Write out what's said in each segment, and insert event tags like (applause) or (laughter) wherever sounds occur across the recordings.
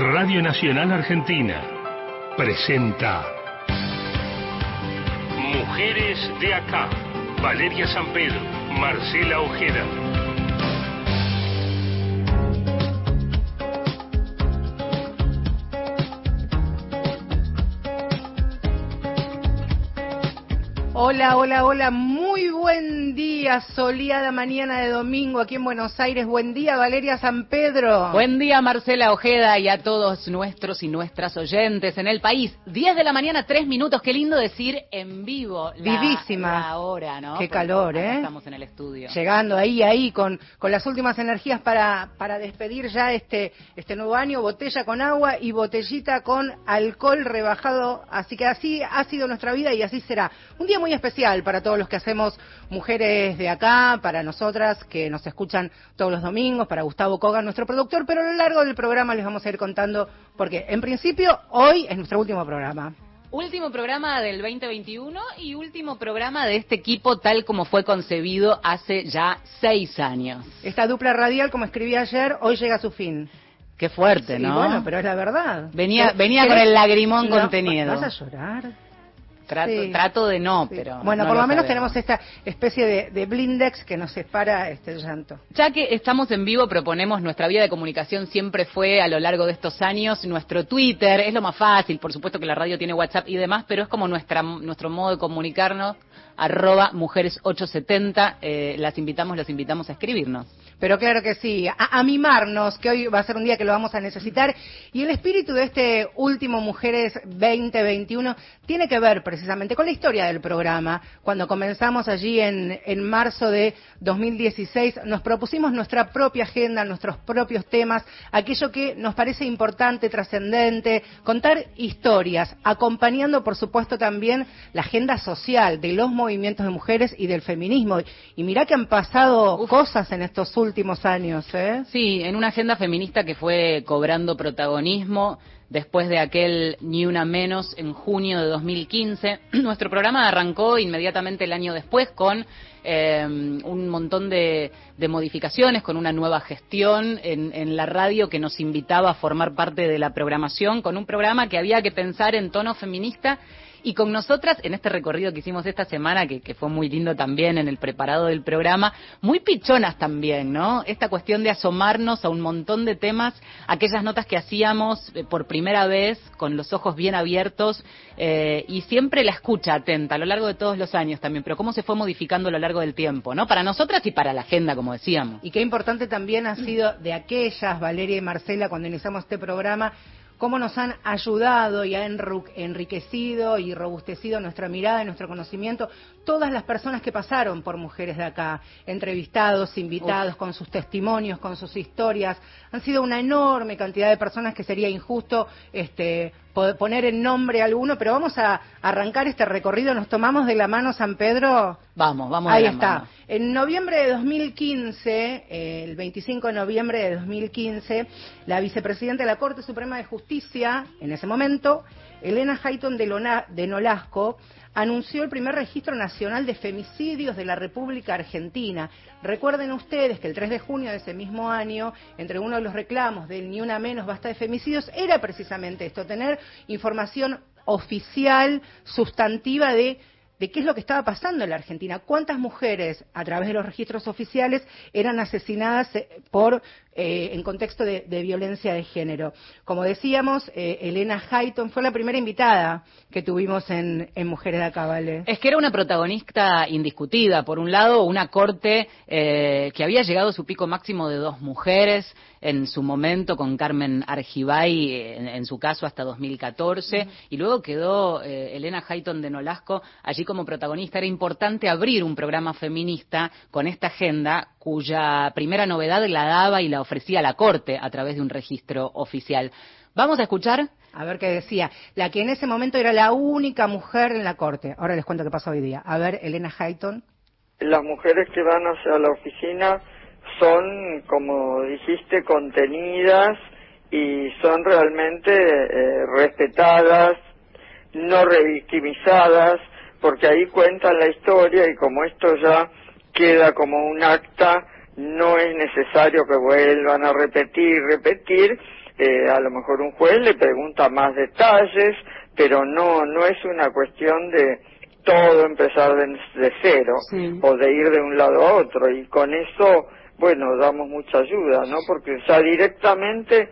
Radio Nacional Argentina presenta Mujeres de acá. Valeria San Pedro, Marcela Ojeda. Hola, hola, hola, muy buen día, soleada mañana de domingo aquí en Buenos Aires. Buen día, Valeria San Pedro. Buen día, Marcela Ojeda, y a todos nuestros y nuestras oyentes en el país. 10 de la mañana, 3 minutos, qué lindo decir en vivo. La, Vivísima. La hora, ¿no? Qué Porque calor, ¿eh? Estamos en el estudio. Llegando ahí, ahí, con, con las últimas energías para, para despedir ya este, este nuevo año, botella con agua y botellita con alcohol rebajado. Así que así ha sido nuestra vida y así será. Un día muy especial para todos los que hacemos mujeres de acá, para nosotras que nos escuchan todos los domingos, para Gustavo Kogan, nuestro productor, pero a lo largo del programa les vamos a ir contando, porque en principio hoy es nuestro último programa. Último programa del 2021 y último programa de este equipo tal como fue concebido hace ya seis años. Esta dupla radial, como escribí ayer, hoy llega a su fin. Qué fuerte, Sí, ¿no? bueno, pero es la verdad. Venía- ¿Qué- venía con el lagrimón No, contenido. ¿Vas a llorar? Trato, Sí. trato de no, Sí. pero. Bueno, no por lo, menos sabemos. tenemos esta especie de, de blindex que nos separa este llanto. Ya que estamos en vivo, proponemos nuestra vía de comunicación siempre fue a lo largo de estos años nuestro Twitter, es lo más fácil, por supuesto que la radio tiene WhatsApp y demás, pero es como nuestra nuestro modo de comunicarnos, arroba mujeres870, eh, las invitamos, los invitamos a escribirnos. Pero claro que sí, a, a mimarnos, que hoy va a ser un día que lo vamos a necesitar. Y el espíritu de este último Mujeres 2021 tiene que ver precisamente con la historia del programa. Cuando comenzamos allí en, en marzo de 2016, nos propusimos nuestra propia agenda, nuestros propios temas, aquello que nos parece importante, trascendente, contar historias, acompañando por supuesto también la agenda social de los movimientos de mujeres y del feminismo. Y mirá que han pasado cosas en estos últimos años, ¿eh? Sí, en una agenda feminista que fue cobrando protagonismo después de aquel Ni Una Menos en junio de 2015. (clears throat) Nuestro programa arrancó inmediatamente el año después con eh, un montón de, de modificaciones, con una nueva gestión en, en la radio que nos invitaba a formar parte de la programación, con un programa que había que pensar en tono feminista y con nosotras, en este recorrido que hicimos esta semana, que, fue muy lindo también en el preparado del programa, muy pichonas también, ¿no? Esta cuestión de asomarnos a un montón de temas, aquellas notas que hacíamos eh, por primera vez, con los ojos bien abiertos, eh, y siempre la escucha atenta a lo largo de todos los años también, pero cómo se fue modificando a lo largo del tiempo, ¿no? Para nosotras y para la agenda, como decíamos. Y qué importante también ha sido de aquellas, Valeria y Marcela, cuando iniciamos este programa, cómo nos han ayudado y han enriquecido y robustecido nuestra mirada y nuestro conocimiento todas las personas que pasaron por Mujeres de Acá, entrevistados, invitados, Uf. con sus testimonios, con sus historias. Han sido una enorme cantidad de personas que sería injusto este, poner en nombre a alguno, pero vamos a arrancar este recorrido. Nos tomamos de la mano San Pedro. Vamos, vamos. Ahí la está. Mano. En noviembre de 2015, eh, el 25 de noviembre de 2015, la vicepresidenta de la Corte Suprema de Justicia, en ese momento, Elena Hayton de, Lona, de Nolasco, anunció el primer registro nacional de femicidios de la República Argentina. Recuerden ustedes que el 3 de junio de ese mismo año, entre uno de los reclamos del Ni Una Menos Basta de Femicidios, era precisamente esto, tener información oficial, sustantiva de de qué es lo que estaba pasando en la Argentina, cuántas mujeres a través de los registros oficiales eran asesinadas por eh, en contexto de, de, violencia de género. Como decíamos, eh, Elena Hayton fue la primera invitada que tuvimos en, en Mujeres de Acá, ¿vale? Es que era una protagonista indiscutida. Por un lado, una corte eh, que había llegado a su pico máximo de dos mujeres en su momento con Carmen Argibay, en, en su caso hasta 2014, uh -huh. y luego quedó eh, Elena Hayton de Nolasco allí como protagonista. Era importante abrir un programa feminista con esta agenda cuya primera novedad la daba y la ofrecía la Corte a través de un registro oficial. Vamos a escuchar. A ver qué decía. La que en ese momento era la única mujer en la Corte. Ahora les cuento qué pasó hoy día. A ver, Elena Hayton. Las mujeres que van hacia la oficina son, como dijiste, contenidas y son realmente eh, respetadas, no revictimizadas, porque ahí cuentan la historia y como esto ya queda como un acta, no es necesario que vuelvan a repetir, repetir, eh, a lo mejor un juez le pregunta más detalles, pero no, no es una cuestión de todo empezar de, cero o de ir de un lado a otro. Y con eso, bueno, damos mucha ayuda, ¿no? Porque ya directamente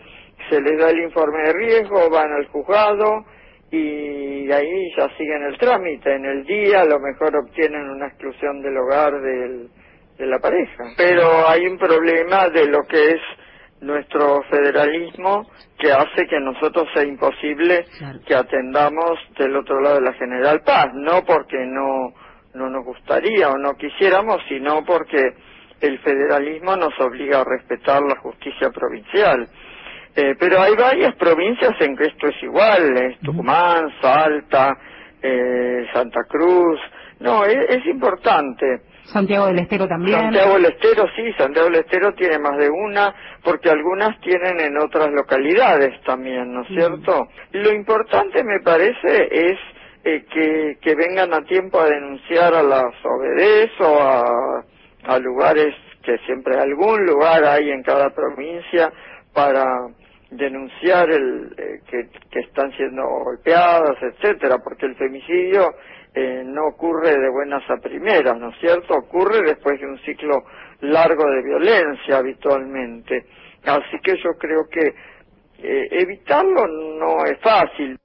se les da el informe de riesgo, van al juzgado y ahí ya siguen el trámite. En el día a lo mejor obtienen una exclusión del hogar del, de la pareja. Pero hay un problema de lo que es nuestro federalismo que hace que nosotros sea imposible que atendamos del otro lado de la General Paz, no porque no, no nos gustaría o no quisiéramos, sino porque el federalismo nos obliga a respetar la justicia provincial. Eh, pero hay varias provincias en que esto es igual, es Tucumán, Salta, eh, Santa Cruz, no, es importante. Santiago del Estero también. Santiago del Estero, sí, Santiago del Estero tiene más de una, porque algunas tienen en otras localidades también, ¿no es cierto? Lo importante me parece es eh, que, que vengan a tiempo a denunciar a las OBDs o a, a lugares que siempre algún lugar hay en cada provincia para denunciar el eh, que, están siendo golpeadas, etcétera, porque el femicidio eh, no ocurre de buenas a primeras, ¿no es cierto? Ocurre después de un ciclo largo de violencia habitualmente. Así que yo creo que eh, evitarlo no es fácil.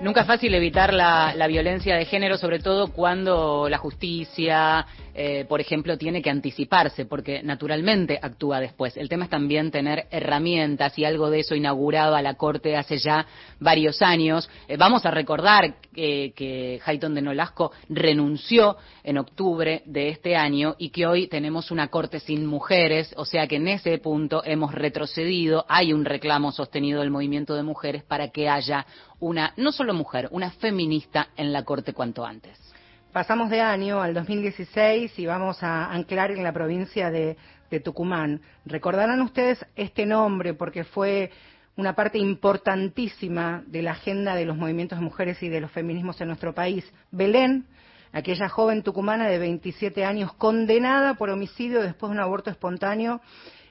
Nunca es fácil evitar la, violencia de género, sobre todo cuando la justicia, eh, por ejemplo, tiene que anticiparse, porque naturalmente actúa después. El tema es también tener herramientas y algo de eso inauguraba la Corte hace ya varios años. Eh, vamos a recordar que, que Hayton de Nolasco renunció en octubre de este año y que hoy tenemos una Corte sin mujeres, o sea que en ese punto hemos retrocedido. Hay un reclamo sostenido del movimiento de mujeres para que haya una, no solo mujer, una feminista en la Corte cuanto antes. Pasamos de año al 2016 y vamos a anclar en la provincia de, Tucumán. Recordarán ustedes este nombre porque fue una parte importantísima de la agenda de los movimientos de mujeres y de los feminismos en nuestro país. Belén, aquella joven tucumana de 27 años condenada por homicidio después de un aborto espontáneo,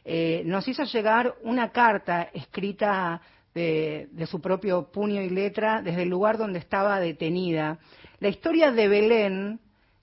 eh, nos hizo llegar una carta escrita de, de, su propio puño y letra desde el lugar donde estaba detenida. La historia de Belén,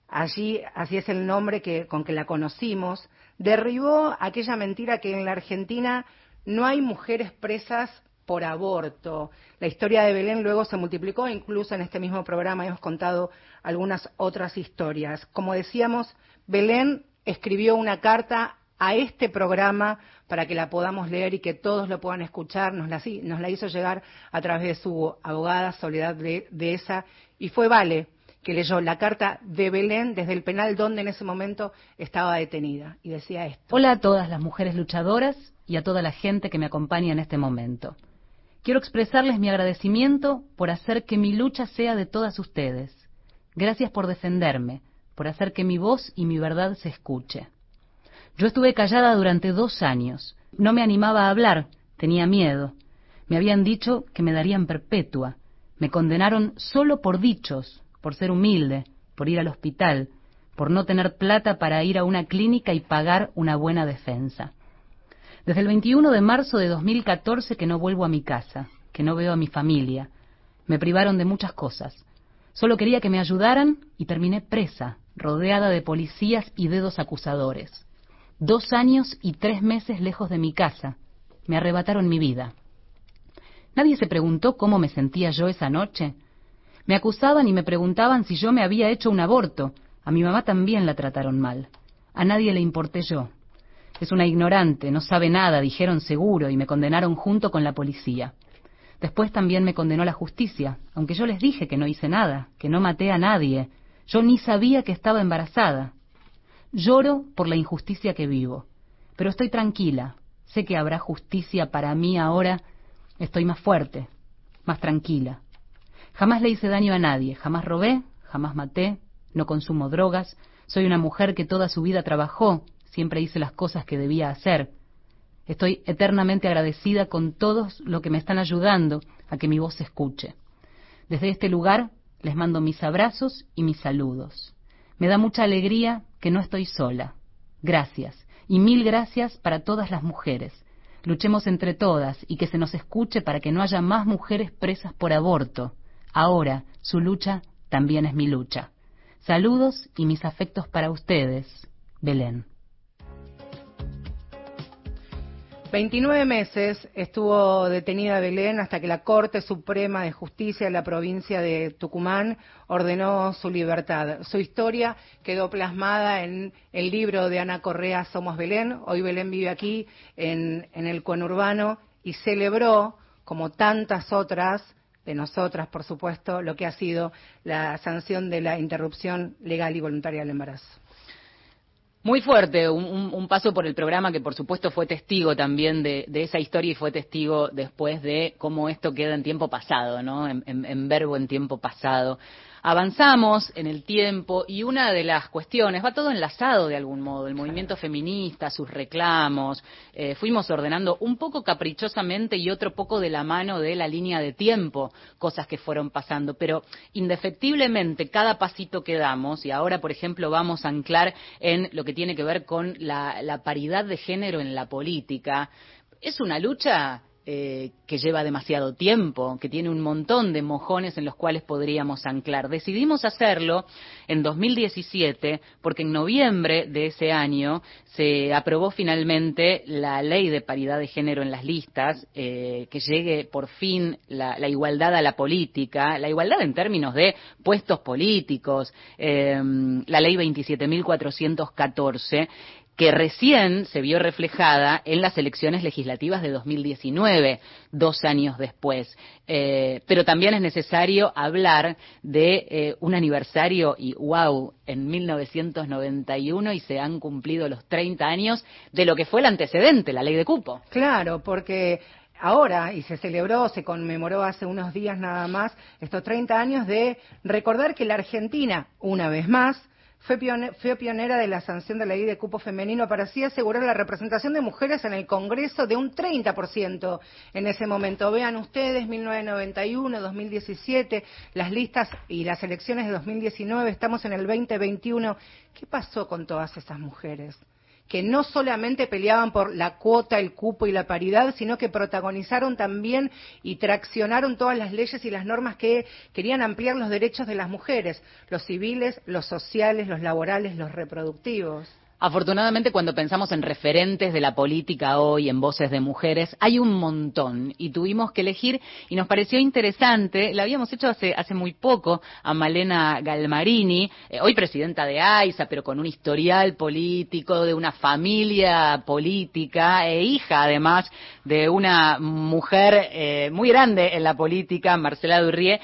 allí, así es el nombre que, con que la conocimos, derribó aquella mentira que en la Argentina no hay mujeres presas por aborto. La historia de Belén luego se multiplicó, incluso en este mismo programa hemos contado algunas otras historias. Como decíamos, Belén escribió una carta a este programa para que la podamos leer y que todos lo puedan escuchar. Nos la, hizo llegar a través de su abogada Soledad de, de esa y fue Vale que leyó la carta de Belén desde el penal donde en ese momento estaba detenida y decía esto. Hola a todas las mujeres luchadoras y a toda la gente que me acompaña en este momento. Quiero expresarles mi agradecimiento por hacer que mi lucha sea de todas ustedes. Gracias por defenderme, por hacer que mi voz y mi verdad se escuche. Yo estuve callada durante dos años. No me animaba a hablar, tenía miedo. Me habían dicho que me darían perpetua. Me condenaron solo por dichos, por ser humilde, por ir al hospital, por no tener plata para ir a una clínica y pagar una buena defensa. Desde el 21 de marzo de 2014 que no vuelvo a mi casa, que no veo a mi familia. Me privaron de muchas cosas. Solo quería que me ayudaran y terminé presa, rodeada de policías y dedos acusadores. Dos años y tres meses lejos de mi casa. Me arrebataron mi vida. Nadie se preguntó cómo me sentía yo esa noche. Me acusaban y me preguntaban si yo me había hecho un aborto. A mi mamá también la trataron mal. A nadie le importé yo. Es una ignorante, no sabe nada, dijeron seguro, y me condenaron junto con la policía. Después también me condenó la justicia, aunque yo les dije que no hice nada, que no maté a nadie. Yo ni sabía que estaba embarazada. Lloro por la injusticia que vivo, pero estoy tranquila. Sé que habrá justicia para mí ahora. Estoy más fuerte, más tranquila. Jamás le hice daño a nadie, jamás robé, jamás maté, no consumo drogas. Soy una mujer que toda su vida trabajó, siempre hice las cosas que debía hacer. Estoy eternamente agradecida con todos los que me están ayudando a que mi voz se escuche. Desde este lugar les mando mis abrazos y mis saludos. Me da mucha alegría que no estoy sola. Gracias. Y mil gracias para todas las mujeres. Luchemos entre todas y que se nos escuche para que no haya más mujeres presas por aborto. Ahora, su lucha también es mi lucha. Saludos y mis afectos para ustedes. Belén. 29 meses estuvo detenida Belén hasta que la Corte Suprema de Justicia de la provincia de Tucumán ordenó su libertad. Su historia quedó plasmada en el libro de Ana Correa Somos Belén. Hoy Belén vive aquí en, en el conurbano y celebró, como tantas otras de nosotras, por supuesto, lo que ha sido la sanción de la interrupción legal y voluntaria del embarazo. Muy fuerte, un, paso por el programa que por supuesto fue testigo también de, esa historia y fue testigo después de cómo esto queda en tiempo pasado, ¿no? en verbo en tiempo pasado avanzamos en el tiempo y una de las cuestiones, va todo enlazado de algún modo, el movimiento feminista, sus reclamos, eh, fuimos ordenando un poco caprichosamente y otro poco de la mano de la línea de tiempo, cosas que fueron pasando, pero indefectiblemente cada pasito que damos, y ahora por ejemplo vamos a anclar en lo que tiene que ver con la paridad de género en la política, es una lucha eh, que lleva demasiado tiempo, que tiene un montón de mojones en los cuales podríamos anclar. Decidimos hacerlo en 2017 porque en noviembre de ese año se aprobó finalmente la ley de paridad de género en las listas, eh, que llegue por fin la, igualdad a la política, la igualdad en términos de puestos políticos, eh, la ley 27.414 que recién se vio reflejada en las elecciones legislativas de 2019, dos años después. Eh, pero también es necesario hablar de eh, un aniversario y wow, en 1991 y se han cumplido los 30 años de lo que fue el antecedente, la ley de cupo. Claro, porque ahora, y se celebró, se conmemoró hace unos días nada más, estos 30 años de recordar que la Argentina, una vez más, fue, pionera de la sanción de la ley de cupo femenino para así asegurar la representación de mujeres en el Congreso de un 30% en ese momento. Vean ustedes, 1991, 2017, las listas y las elecciones de 2019, estamos en el 2021. ¿Qué pasó con todas esas mujeres? Que no solamente peleaban por la cuota, el cupo y la paridad, sino que protagonizaron también y traccionaron todas las leyes y las normas que querían ampliar los derechos de las mujeres, los civiles, los sociales, los laborales, los reproductivos. Afortunadamente, cuando pensamos en referentes de la política hoy, en voces de mujeres, hay un montón y tuvimos que elegir y nos pareció interesante, la habíamos hecho hace, hace muy poco a Malena Galmarini, eh, hoy presidenta de AISA, pero con un historial político, de una familia política e hija además de una mujer eh, muy grande en la política, Marcela Durrié,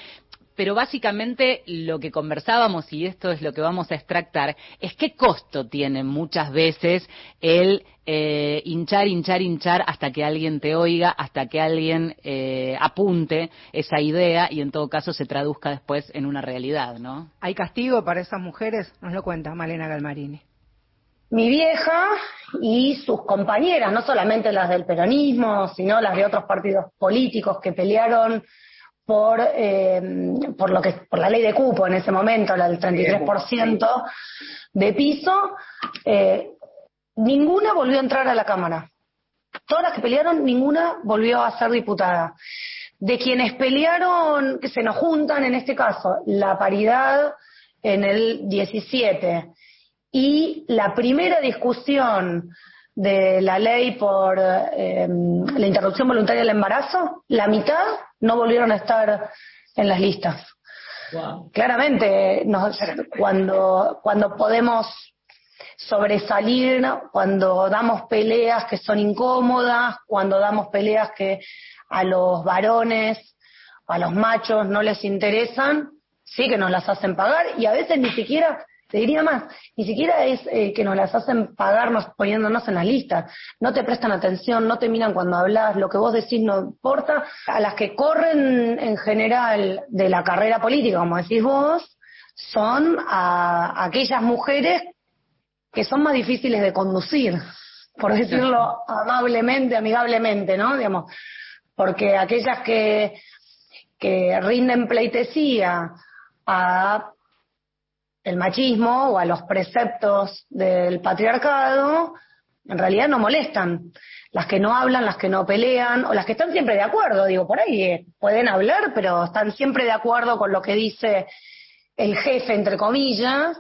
pero básicamente lo que conversábamos, y esto es lo que vamos a extractar, es qué costo tiene muchas veces el eh, hinchar, hinchar, hinchar hasta que alguien te oiga, hasta que alguien eh, apunte esa idea y en todo caso se traduzca después en una realidad, ¿no? ¿Hay castigo para esas mujeres? Nos lo cuenta Malena Galmarini. Mi vieja y sus compañeras, no solamente las del peronismo, sino las de otros partidos políticos que pelearon por, eh, por, lo que, por la ley de cupo en ese momento, la del 33% de piso, eh, ninguna volvió a entrar a la Cámara. Todas las que pelearon, ninguna volvió a ser diputada. De quienes pelearon, que se nos juntan en este caso, la paridad en el 17 y la primera discusión de la ley por eh, la interrupción voluntaria del embarazo, la mitad no volvieron a estar en las listas. Claramente, cuando, cuando podemos sobresalir, cuando damos peleas que son incómodas, cuando damos peleas que a los varones, a los machos no les interesan, sí que nos las hacen pagar y a veces ni siquiera te diría más, ni siquiera es eh, que nos las hacen pagarnos poniéndonos en la lista. No te prestan atención, no te miran cuando hablas, lo que vos decís no importa. A las que corren en general de la carrera política, como decís vos, son a aquellas mujeres que son más difíciles de conducir, por decirlo amablemente, amigablemente, ¿no? Digamos, porque aquellas que, que rinden pleitesía a el machismo o a los preceptos del patriarcado en realidad no molestan. Las que no hablan, las que no pelean, o las que están siempre de acuerdo, digo, por ahí eh, pueden hablar, pero están siempre de acuerdo con lo que dice el jefe, entre comillas,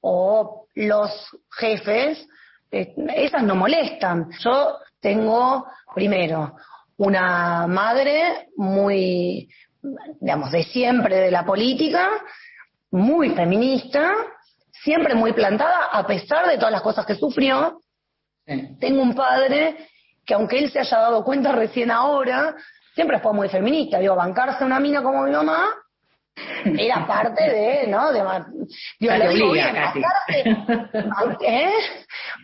o los jefes, eh, esas no molestan. Yo tengo, primero, una madre muy, digamos, de siempre de la política, muy feminista, siempre muy plantada, a pesar de todas las cosas que sufrió. Tengo un padre que aunque él se haya dado cuenta recién ahora, siempre fue muy feminista. Digo, bancarse una mina como mi mamá (laughs) era parte de, ¿no? De, ya te obliga casi. (laughs) ¿eh?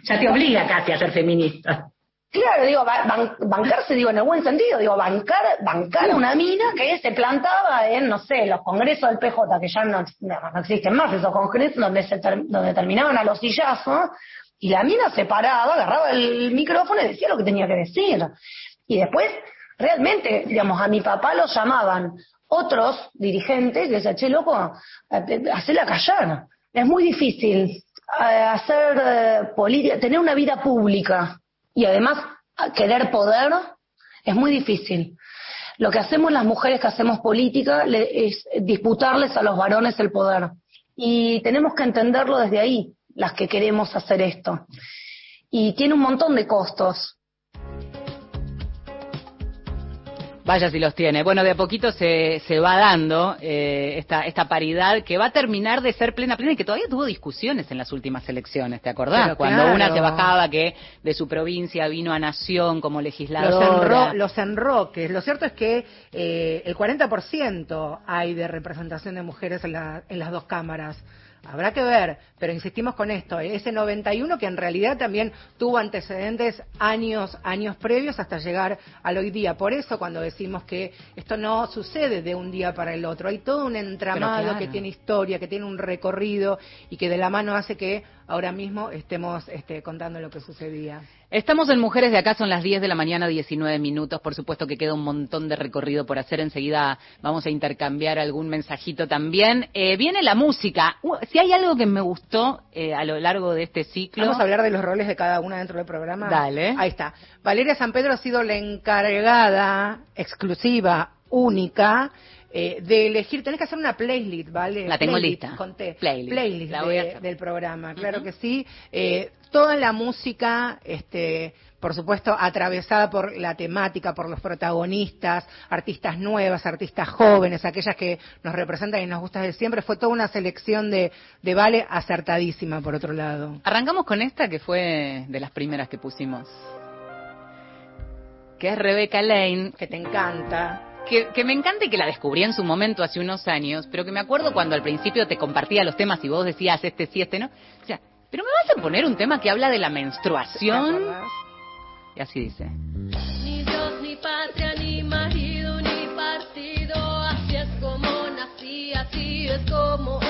Ya te obliga casi a ser feminista. Claro, digo, bancarse, digo, en el buen sentido, digo, bancar, bancar una mina que se plantaba en, no sé, los congresos del PJ, que ya no, no, existen más, esos congresos donde, se donde terminaban a los sillazos, y la mina se paraba, agarraba el micrófono y decía lo que tenía que decir. Y después, realmente, digamos, a mi papá lo llamaban otros dirigentes y decían, che, loco, hacela callar. Es muy difícil eh, hacer eh, política, tener una vida pública y además querer poder es muy difícil. Lo que hacemos las mujeres que hacemos política es disputarles a los varones el poder. Y tenemos que entenderlo desde ahí, las que queremos hacer esto. Y tiene un montón de costos. Vaya si los tiene. Bueno, de a poquito se, se va dando eh, esta, esta paridad que va a terminar de ser plena, plena y que todavía tuvo discusiones en las últimas elecciones, ¿te acordás? Cuando una se bajaba que de su provincia vino a Nación como legisladora. Los, enroques. Lo cierto es que eh, el 40% hay de representación de mujeres en, la, en las dos cámaras. Habrá que ver, pero insistimos con esto, ese 91 que en realidad también tuvo antecedentes años, años previos hasta llegar al hoy día. Por eso cuando decimos que esto no sucede de un día para el otro, hay todo un entramado que tiene historia, que tiene un recorrido y que de la mano hace que ahora mismo estemos este, contando lo que sucedía. Estamos en Mujeres de Acá, son las 10 de la mañana, 19 minutos. Por supuesto que queda un montón de recorrido por hacer. Enseguida vamos a intercambiar algún mensajito también. Eh, viene la música. Uh, si hay algo que me gustó eh, a lo largo de este ciclo. Vamos a hablar de los roles de cada una dentro del programa. Dale. Ahí está. Valeria San Pedro ha sido la encargada exclusiva, única, eh, de elegir, tenés que hacer una playlist, ¿vale? La tengo lista. Conté. Playlist. del programa, claro que sí. Eh, toda la música, este, por supuesto, atravesada por la temática, por los protagonistas, artistas nuevas, artistas jóvenes, aquellas que nos representan y nos gustan de siempre. Fue toda una selección de, de Vale acertadísima, por otro lado. Arrancamos con esta que fue de las primeras que pusimos. Que es Rebecca Lane. Que te encanta que, me encanta y que la descubrí en su momento hace unos años, pero que me acuerdo cuando al principio te compartía los temas y vos decías este sí, este no. O sea, pero me vas a poner un tema que habla de la menstruación. Y así dice. Ni Dios, ni patria, ni marido, ni partido. Así es como nací, así es como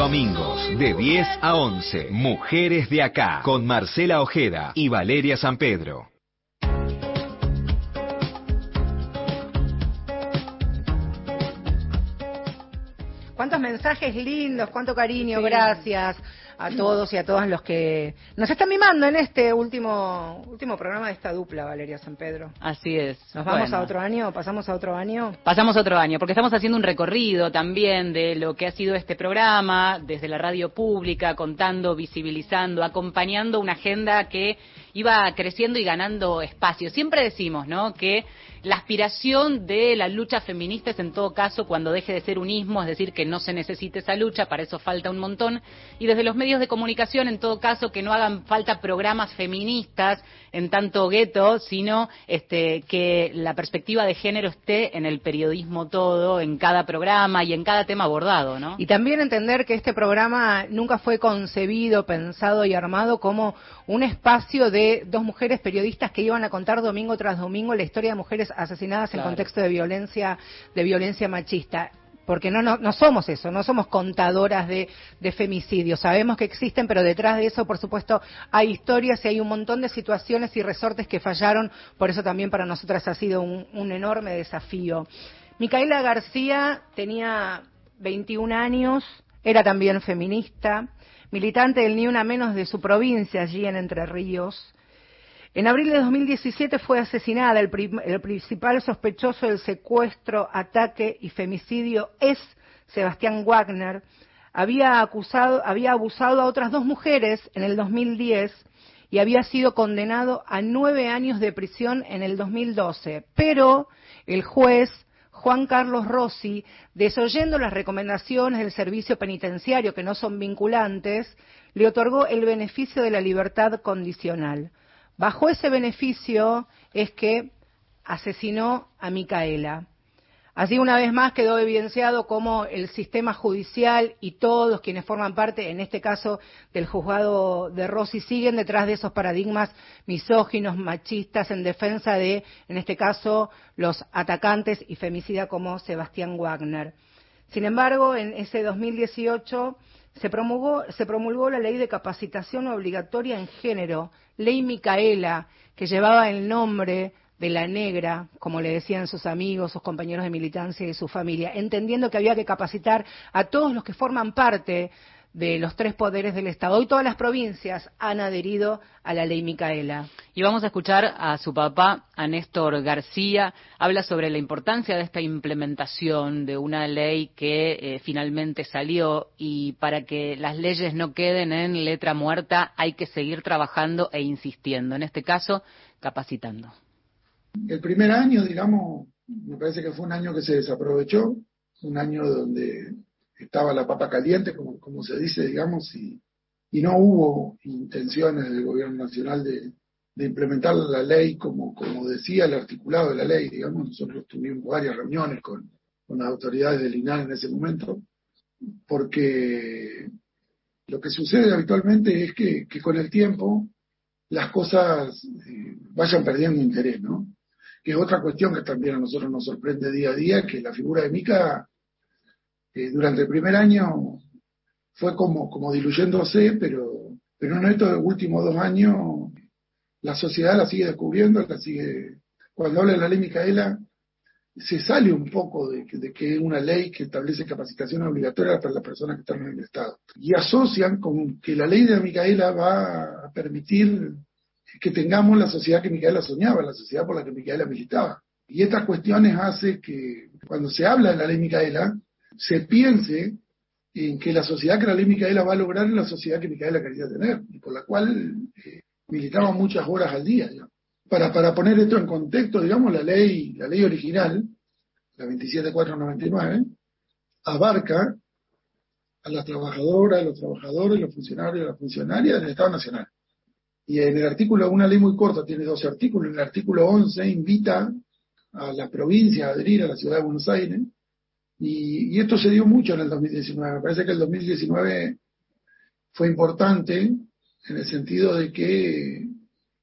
Domingos de 10 a 11. Mujeres de acá. Con Marcela Ojeda y Valeria San Pedro. Cuántos mensajes lindos, cuánto cariño, gracias a todos y a todas los que nos están mimando en este último último programa de esta dupla, Valeria San Pedro. Así es. ¿Nos vamos Bueno. a otro año? ¿Pasamos a otro año? Pasamos otro año, porque estamos haciendo un recorrido también de lo que ha sido este programa, desde la radio pública, contando, visibilizando, acompañando una agenda que iba creciendo y ganando espacio. Siempre decimos, ¿no?, que la aspiración de la lucha feminista es en todo caso cuando deje de ser un ismo, es decir, que no se necesite esa lucha, para eso falta un montón, y desde los medios de comunicación, en todo caso, que no hagan falta programas feministas en tanto gueto, sino este, que la perspectiva de género esté en el periodismo todo, en cada programa y en cada tema abordado, ¿no? Y también entender que este programa nunca fue concebido, pensado y armado como un espacio de dos mujeres periodistas que iban a contar domingo tras domingo la historia de mujeres asesinadas en contexto de violencia, de violencia machista. Porque no, no, no somos eso, no somos contadoras de, de femicidios. Sabemos que existen, pero detrás de eso, por supuesto, hay historias y hay un montón de situaciones y resortes que fallaron. Por eso también para nosotras ha sido un, un enorme desafío. Micaela García tenía 21 años, era también feminista, militante del Ni Una Menos de su provincia, allí en Entre Ríos. En abril de 2017 fue asesinada. El, el principal sospechoso del secuestro, ataque y femicidio es Sebastián Wagner. Había acusado, había abusado a otras dos mujeres en el 2010 y había sido condenado a nueve años de prisión en el 2012. Pero el juez Juan Carlos Rossi, desoyendo las recomendaciones del servicio penitenciario que no son vinculantes, le otorgó el beneficio de la libertad condicional. Bajo ese beneficio es que asesinó a Micaela. Así una vez más quedó evidenciado cómo el sistema judicial y todos quienes forman parte, en este caso del juzgado de Rossi, siguen detrás de esos paradigmas misóginos, machistas, en defensa de, en este caso, los atacantes y femicida como Sebastián Wagner. Sin embargo, en ese 2018 se promulgó, se promulgó la ley de capacitación obligatoria en género, ley Micaela, que llevaba el nombre de la negra, como le decían sus amigos, sus compañeros de militancia y su familia, entendiendo que había que capacitar a todos los que forman parte de los tres poderes del Estado. Hoy todas las provincias han adherido a la ley Micaela. Y vamos a escuchar a su papá, a Néstor García, habla sobre la importancia de esta implementación de una ley que eh, finalmente salió y para que las leyes no queden en letra muerta hay que seguir trabajando e insistiendo, en este caso capacitando. El primer año, digamos, me parece que fue un año que se desaprovechó, un año donde estaba la papa caliente, como, como se dice, digamos, y, no hubo intenciones del gobierno nacional de, implementar la ley como, como decía el articulado de la ley, digamos, nosotros tuvimos varias reuniones con, las autoridades del INAL en ese momento, porque lo que sucede habitualmente es que, que con el tiempo las cosas eh, vayan perdiendo interés, ¿no? Que es otra cuestión que también a nosotros nos sorprende día a día, que la figura de Mica eh, durante el primer año fue como, como diluyéndose, pero, pero en estos últimos dos años la sociedad la sigue descubriendo, la sigue, cuando habla de la ley Micaela, se sale un poco de, de que es una ley que establece capacitación obligatoria para las personas que están en el Estado. Y asocian con que la ley de Micaela va a permitir que tengamos la sociedad que Micaela soñaba, la sociedad por la que Micaela militaba. Y estas cuestiones hacen que cuando se habla de la ley Micaela, se piense en que la sociedad que la ley Micaela va a lograr es la sociedad que Micaela quería tener, y por la cual eh, militaba muchas horas al día. ya. Para, para poner esto en contexto, digamos, la ley, la ley original, la 27499, abarca a las trabajadoras, a los trabajadores, los funcionarios, las funcionarias del Estado Nacional. Y en el artículo, una ley muy corta, tiene 12 artículos, en el artículo 11 invita a las provincias a adherir a la ciudad de Buenos Aires, y, esto se dio mucho en el 2019. Me parece que el 2019 fue importante en el sentido de que,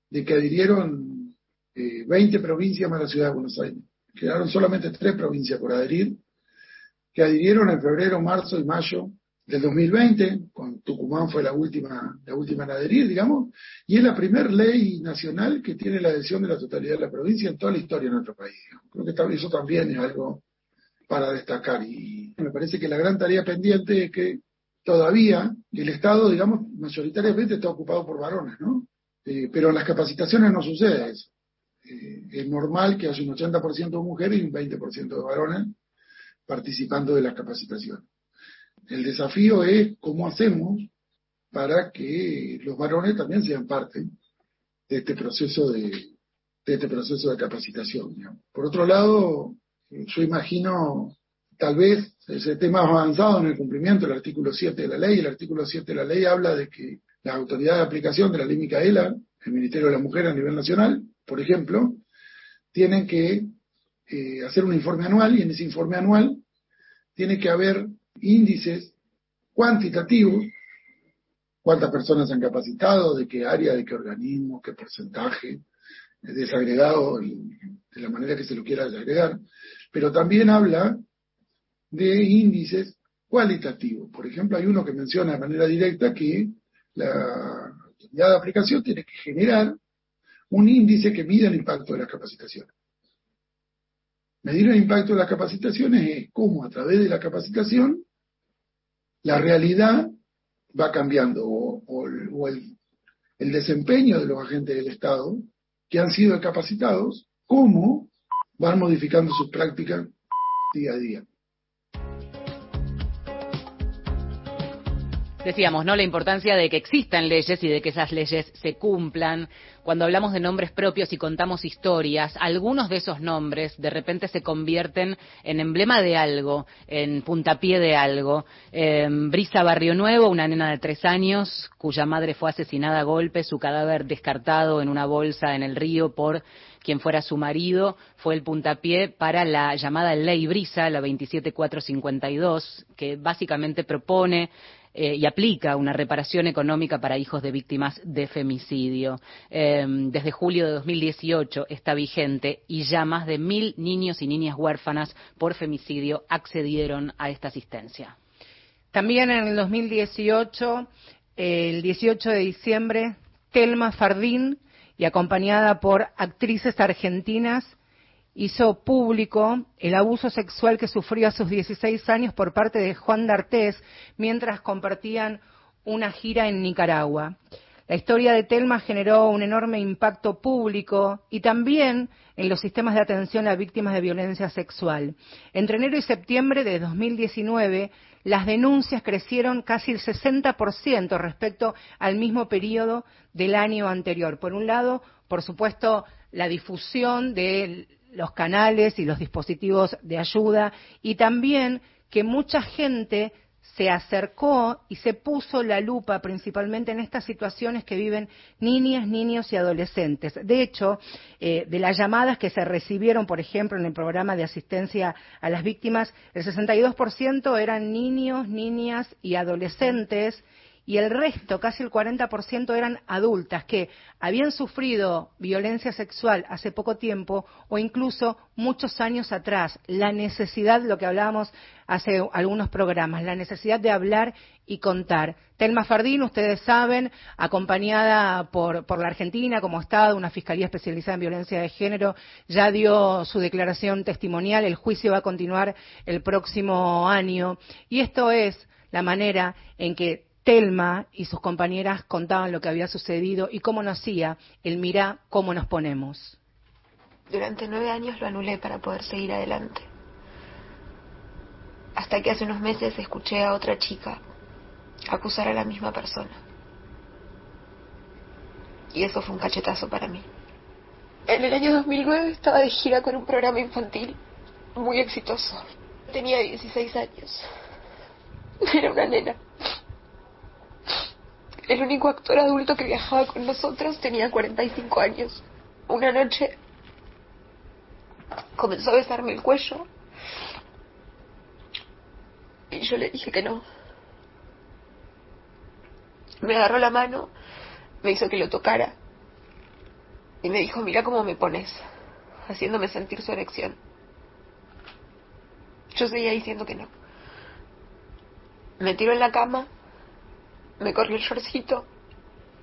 de que adhirieron eh, 20 provincias más la ciudad de Buenos Aires. Quedaron solamente tres provincias por adherir, que adhirieron en febrero, marzo y mayo del 2020, con Tucumán fue la última, la última en adherir, digamos, y es la primera ley nacional que tiene la adhesión de la totalidad de la provincia en toda la historia de nuestro país. Creo que eso también es algo para destacar. Y me parece que la gran tarea pendiente es que todavía el Estado, digamos, mayoritariamente está ocupado por varones, ¿no? Eh, pero en las capacitaciones no sucede eso. Eh, es normal que haya un 80% de mujeres y un 20% de varones participando de las capacitaciones. El desafío es cómo hacemos para que los varones también sean parte de este proceso de, de este proceso de capacitación. Por otro lado, yo imagino tal vez ese tema más avanzado en el cumplimiento del artículo 7 de la ley. El artículo 7 de la ley habla de que la autoridad de aplicación de la ley Micaela, el Ministerio de la Mujer a nivel nacional, por ejemplo, tienen que eh, hacer un informe anual y en ese informe anual tiene que haber índices cuantitativos, cuántas personas han capacitado, de qué área, de qué organismo, qué porcentaje, desagregado de la manera que se lo quiera desagregar, pero también habla de índices cualitativos. Por ejemplo, hay uno que menciona de manera directa que la autoridad de aplicación tiene que generar un índice que mida el impacto de las capacitaciones. Medir el impacto de las capacitaciones es cómo a través de la capacitación la realidad va cambiando o, el, el desempeño de los agentes del Estado que han sido capacitados, cómo van modificando sus prácticas día a día. Decíamos, ¿no? La importancia de que existan leyes y de que esas leyes se cumplan. Cuando hablamos de nombres propios y contamos historias, algunos de esos nombres de repente se convierten en emblema de algo, en puntapié de algo. Eh, Brisa Barrio Nuevo, una nena de tres años, cuya madre fue asesinada a golpes, su cadáver descartado en una bolsa en el río por quien fuera su marido, fue el puntapié para la llamada Ley Brisa, la 27452, que básicamente propone eh, y aplica una reparación económica para hijos de víctimas de femicidio. Eh, desde julio de 2018 está vigente y ya más de mil niños y niñas huérfanas por femicidio accedieron a esta asistencia. También en el 2018, el 18 de diciembre, Telma Fardín, y acompañada por actrices argentinas, hizo público el abuso sexual que sufrió a sus 16 años por parte de Juan D'Artés mientras compartían una gira en Nicaragua. La historia de Telma generó un enorme impacto público y también en los sistemas de atención a víctimas de violencia sexual. Entre enero y septiembre de 2019, las denuncias crecieron casi el 60% respecto al mismo periodo del año anterior. Por un lado, por supuesto, la difusión de los canales y los dispositivos de ayuda y también que mucha gente se acercó y se puso la lupa principalmente en estas situaciones que viven niñas, niños y adolescentes. De hecho, eh, de las llamadas que se recibieron, por ejemplo, en el programa de asistencia a las víctimas, el 62% eran niños, niñas y adolescentes y el resto, casi el 40%, eran adultas que habían sufrido violencia sexual hace poco tiempo o incluso muchos años atrás. La necesidad, lo que hablábamos hace algunos programas, la necesidad de hablar y contar. Telma Fardín, ustedes saben, acompañada por, por la Argentina como Estado, una Fiscalía especializada en violencia de género, ya dio su declaración testimonial. El juicio va a continuar el próximo año. Y esto es la manera en que Telma y sus compañeras contaban lo que había sucedido y cómo nos hacía el mirá cómo nos ponemos. Durante nueve años lo anulé para poder seguir adelante. Hasta que hace unos meses escuché a otra chica acusar a la misma persona. Y eso fue un cachetazo para mí. En el año 2009 estaba de gira con un programa infantil muy exitoso. Tenía 16 años. Era una nena. El único actor adulto que viajaba con nosotros tenía 45 años. Una noche comenzó a besarme el cuello y yo le dije que no. Me agarró la mano, me hizo que lo tocara y me dijo, mira cómo me pones, haciéndome sentir su erección. Yo seguía diciendo que no. Me tiró en la cama, me corrió el shortcito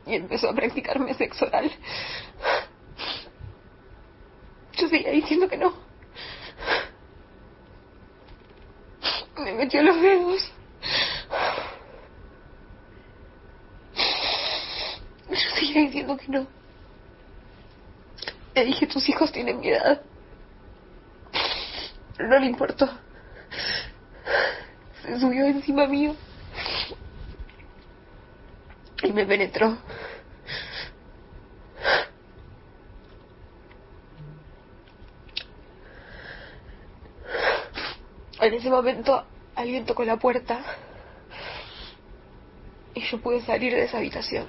y empezó a practicarme sexo oral. Yo seguía diciendo que no. Me metió los dedos. Yo seguía diciendo que no. Le dije, tus hijos tienen mi edad. No le importó. Se subió encima mío. Y me penetró. En ese momento alguien tocó la puerta y yo pude salir de esa habitación.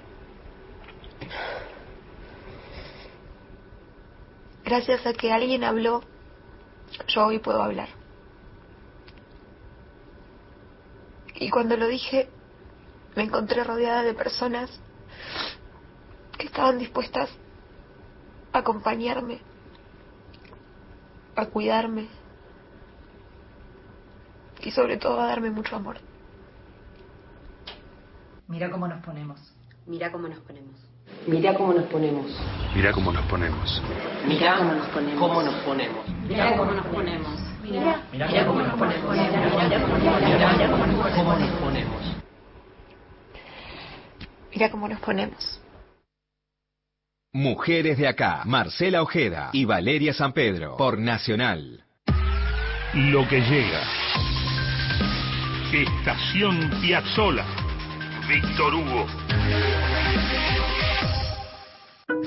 Gracias a que alguien habló, yo hoy puedo hablar. Y cuando lo dije, me encontré rodeada de personas que estaban dispuestas a acompañarme, a cuidarme y sobre todo a darme mucho amor. Mira cómo nos ponemos. Mira cómo nos ponemos. Mira cómo nos ponemos. Mira cómo nos ponemos. Mira cómo nos ponemos. Cómo nos ponemos. Mira cómo nos ponemos. Mira, mira cómo nos ponemos. Mira cómo nos ponemos. Mira cómo nos ponemos. Mujeres de acá, Marcela Ojeda y Valeria San Pedro, por Nacional. Lo que llega. Estación Piazzola. Víctor Hugo.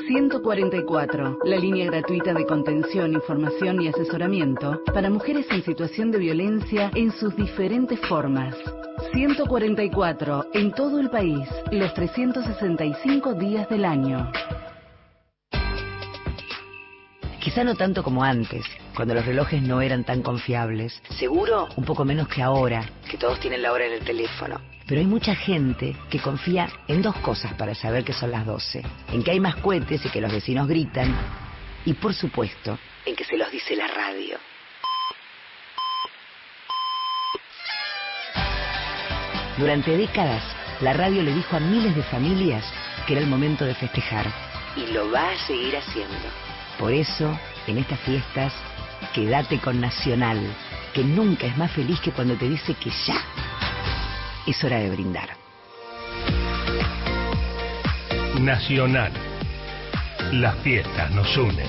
144, la línea gratuita de contención, información y asesoramiento para mujeres en situación de violencia en sus diferentes formas. 144, en todo el país, los 365 días del año. Quizá no tanto como antes, cuando los relojes no eran tan confiables. Seguro un poco menos que ahora, que todos tienen la hora en el teléfono. Pero hay mucha gente que confía en dos cosas para saber que son las 12. En que hay más cohetes y que los vecinos gritan. Y por supuesto, en que se los dice la radio. Durante décadas, la radio le dijo a miles de familias que era el momento de festejar. Y lo va a seguir haciendo. Por eso, en estas fiestas, quédate con Nacional, que nunca es más feliz que cuando te dice que ya es hora de brindar. Nacional. Las fiestas nos unen.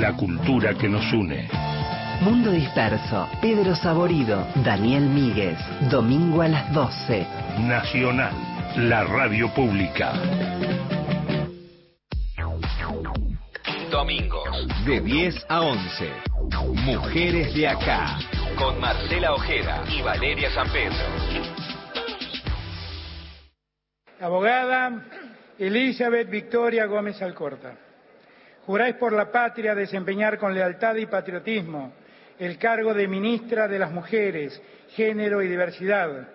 La cultura que nos une. Mundo Disperso, Pedro Saborido, Daniel Míguez, domingo a las 12. Nacional, la radio pública. Domingos, de 10 a 11. Mujeres de acá, con Marcela Ojeda y Valeria San Pedro. Abogada Elizabeth Victoria Gómez Alcorta, juráis por la patria desempeñar con lealtad y patriotismo el cargo de ministra de las Mujeres, Género y Diversidad,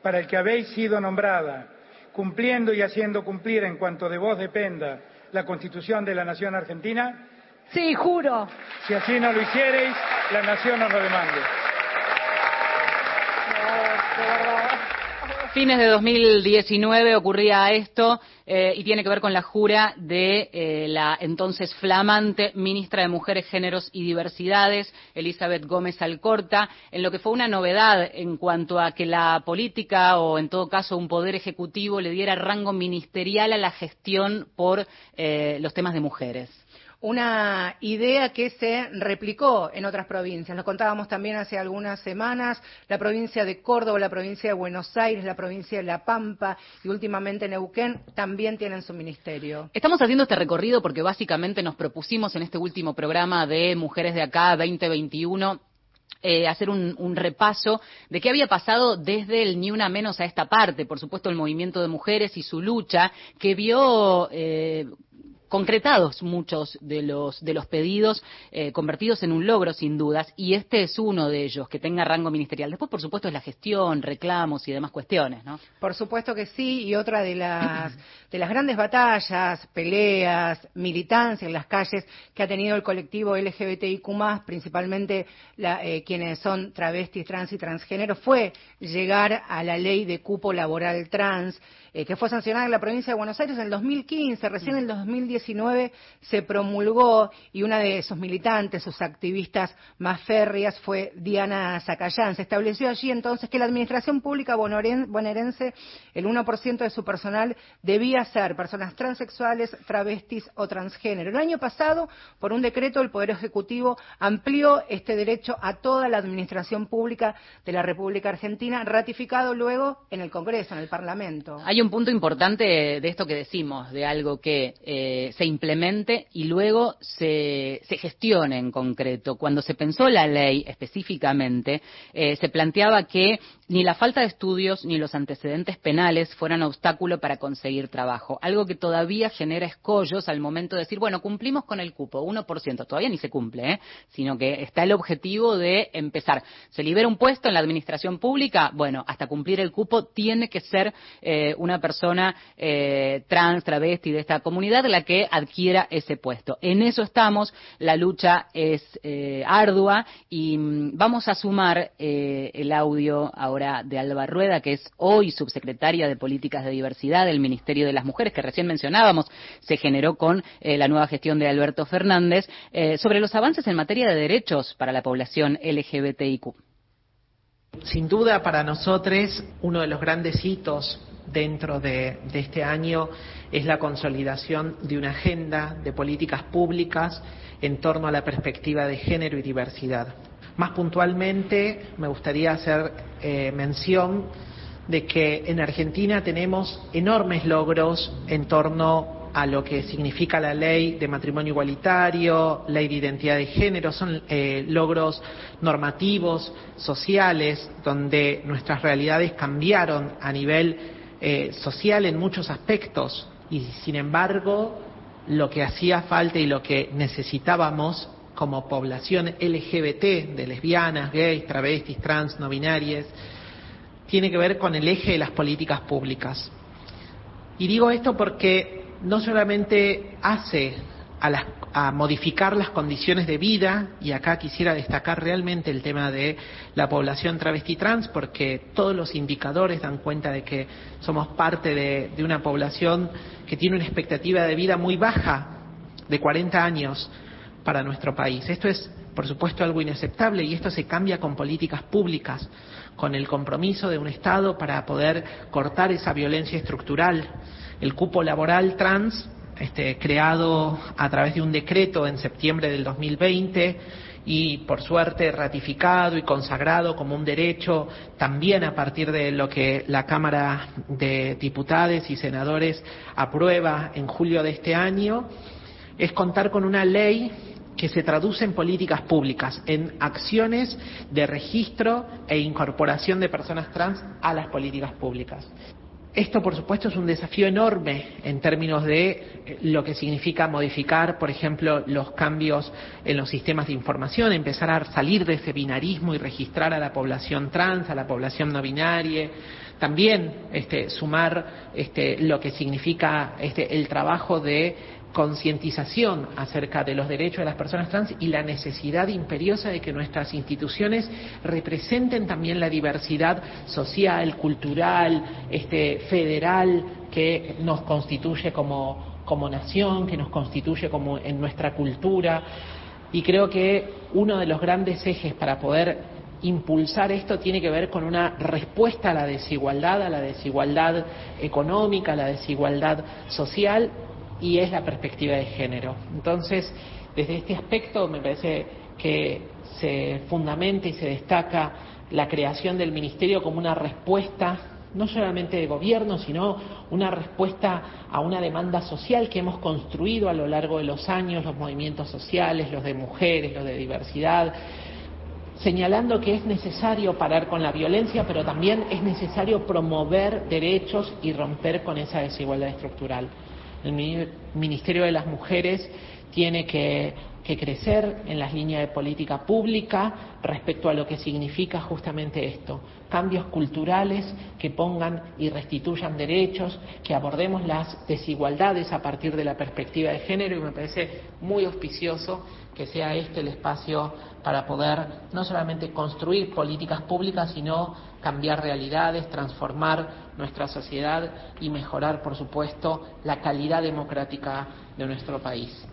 para el que habéis sido nombrada, cumpliendo y haciendo cumplir en cuanto de vos dependa la Constitución de la Nación Argentina? Sí, juro. Si así no lo hiciereis, la Nación os lo demande. Fines de 2019 ocurría esto eh, y tiene que ver con la jura de eh, la entonces flamante ministra de Mujeres, Géneros y Diversidades, Elizabeth Gómez Alcorta, en lo que fue una novedad en cuanto a que la política o en todo caso un poder ejecutivo le diera rango ministerial a la gestión por eh, los temas de mujeres una idea que se replicó en otras provincias. Lo contábamos también hace algunas semanas, la provincia de Córdoba, la provincia de Buenos Aires, la provincia de La Pampa y últimamente Neuquén también tienen su ministerio. Estamos haciendo este recorrido porque básicamente nos propusimos en este último programa de Mujeres de Acá 2021 eh, hacer un, un, repaso de qué había pasado desde el Ni Una Menos a esta parte. Por supuesto, el movimiento de mujeres y su lucha, que vio eh, concretados muchos de los de los pedidos eh, convertidos en un logro sin dudas y este es uno de ellos que tenga rango ministerial. Después por supuesto es la gestión reclamos y demás cuestiones no por supuesto que sí y otra de las de las grandes batallas peleas militancia en las calles que ha tenido el colectivo LGBTIQ principalmente la, eh, quienes son travestis trans y transgénero fue llegar a la ley de cupo laboral trans eh, que fue sancionada en la provincia de Buenos Aires en el 2015, recién en el 2019 se promulgó y una de sus militantes, sus activistas más férreas fue Diana Zacayán. Se estableció allí entonces que la administración pública bonaerense, el 1% de su personal debía ser personas transexuales, travestis o transgénero. El año pasado, por un decreto, el Poder Ejecutivo amplió este derecho a toda la administración pública de la República Argentina, ratificado luego en el Congreso, en el Parlamento. Un punto importante de esto que decimos, de algo que eh, se implemente y luego se, gestione en concreto. Cuando se pensó la ley específicamente, eh, se planteaba que ni la falta de estudios ni los antecedentes penales fueran obstáculo para conseguir trabajo. Algo que todavía genera escollos al momento de decir, bueno, cumplimos con el cupo, 1%, todavía ni se cumple, ¿eh? sino que está el objetivo de empezar. Se libera un puesto en la administración pública, bueno, hasta cumplir el cupo tiene que ser eh, persona eh, trans, travesti de esta comunidad la que adquiera ese puesto. En eso estamos, la lucha es eh, ardua y mm, vamos a sumar eh, el audio ahora de Alba Rueda, que es hoy subsecretaria de Políticas de Diversidad del Ministerio de las Mujeres, que recién mencionábamos, se generó con eh, la nueva gestión de Alberto Fernández, sobre los avances en materia de derechos para la población LGBTIQ. Sin duda, para nosotros, uno de los grandes hitos dentro de, este año es la consolidación de una agenda de políticas públicas en torno a la perspectiva de género y diversidad. Más puntualmente, me gustaría hacer eh, mención de que en Argentina tenemos enormes logros en torno a lo que significa la ley de matrimonio igualitario, ley de identidad de género, son eh, logros normativos, sociales, donde nuestras realidades cambiaron a nivel eh, social en muchos aspectos y sin embargo lo que hacía falta y lo que necesitábamos como población LGBT, de lesbianas, gays, travestis, trans, no binarias, tiene que ver con el eje de las políticas públicas. Y digo esto porque no solamente hace a, las, a, modificar las condiciones de vida, y acá quisiera destacar realmente el tema de la población travesti trans, porque todos los indicadores dan cuenta de que somos parte de, de una población que tiene una expectativa de vida muy baja, de 40 años, para nuestro país. Esto es, por supuesto, algo inaceptable y esto se cambia con políticas públicas, con el compromiso de un Estado para poder cortar esa violencia estructural. El cupo laboral trans, este, creado a través de un decreto en septiembre del 2020 y, por suerte, ratificado y consagrado como un derecho también a partir de lo que la Cámara de Diputados y Senadores aprueba en julio de este año, es contar con una ley que se traduce en políticas públicas, en acciones de registro e incorporación de personas trans a las políticas públicas. Esto, por supuesto, es un desafío enorme en términos de lo que significa modificar, por ejemplo, los cambios en los sistemas de información, empezar a salir de ese binarismo y registrar a la población trans, a la población no binaria, también este, sumar este, lo que significa este, el trabajo de concientización acerca de los derechos de las personas trans y la necesidad imperiosa de que nuestras instituciones representen también la diversidad social, cultural, este, federal que nos constituye como, como nación, que nos constituye como en nuestra cultura. Y creo que uno de los grandes ejes para poder impulsar esto tiene que ver con una respuesta a la desigualdad, a la desigualdad económica, a la desigualdad social y es la perspectiva de género. Entonces, desde este aspecto me parece que se fundamenta y se destaca la creación del Ministerio como una respuesta no solamente de gobierno, sino una respuesta a una demanda social que hemos construido a lo largo de los años, los movimientos sociales, los de mujeres, los de diversidad, señalando que es necesario parar con la violencia, pero también es necesario promover derechos y romper con esa desigualdad estructural. El Ministerio de las Mujeres tiene que, crecer en las líneas de política pública respecto a lo que significa justamente esto, cambios culturales que pongan y restituyan derechos, que abordemos las desigualdades a partir de la perspectiva de género y me parece muy auspicioso que sea este el espacio para poder no solamente construir políticas públicas, sino cambiar realidades, transformar nuestra sociedad y mejorar, por supuesto, la calidad democrática de nuestro país.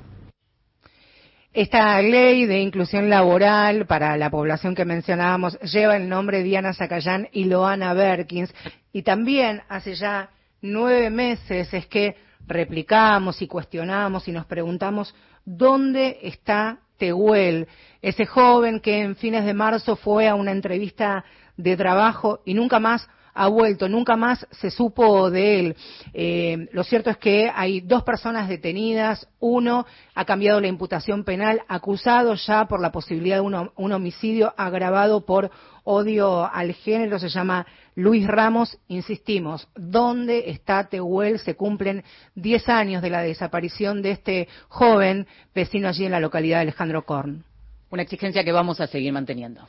Esta ley de inclusión laboral para la población que mencionábamos lleva el nombre Diana Zacayán y Loana Berkins. Y también hace ya nueve meses es que replicamos y cuestionamos y nos preguntamos dónde está Tehuel, ese joven que en fines de marzo fue a una entrevista de trabajo y nunca más ha vuelto, nunca más se supo de él. Eh, lo cierto es que hay dos personas detenidas, uno ha cambiado la imputación penal, acusado ya por la posibilidad de un, homicidio agravado por odio al género, se llama Luis Ramos. Insistimos, ¿dónde está Tehuel? Se cumplen 10 años de la desaparición de este joven vecino allí en la localidad de Alejandro Korn. Una exigencia que vamos a seguir manteniendo.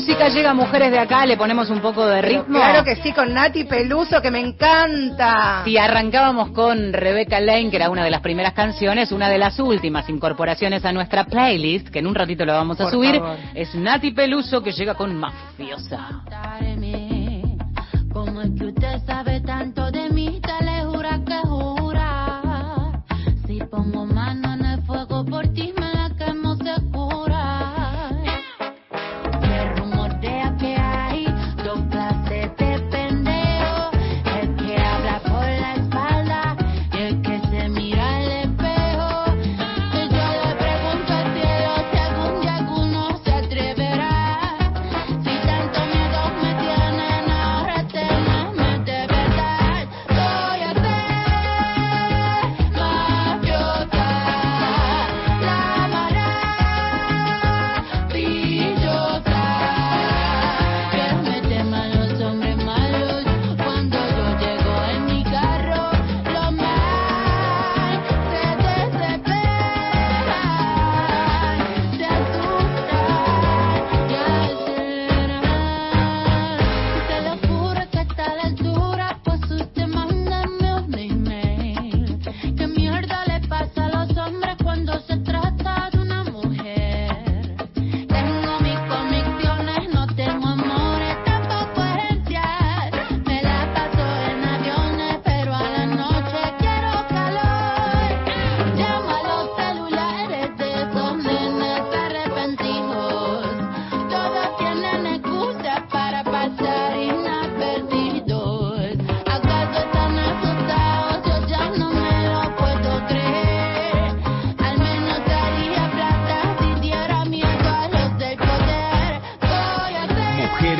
Música llega a Mujeres de Acá, le ponemos un poco de ritmo. Claro que sí, con Nati Peluso, que me encanta. Si arrancábamos con Rebecca Lane, que era una de las primeras canciones, una de las últimas incorporaciones a nuestra playlist, que en un ratito lo vamos a Por subir, favor. es Nati Peluso, que llega con Mafiosa. ¿Cómo es que usted sabe tanto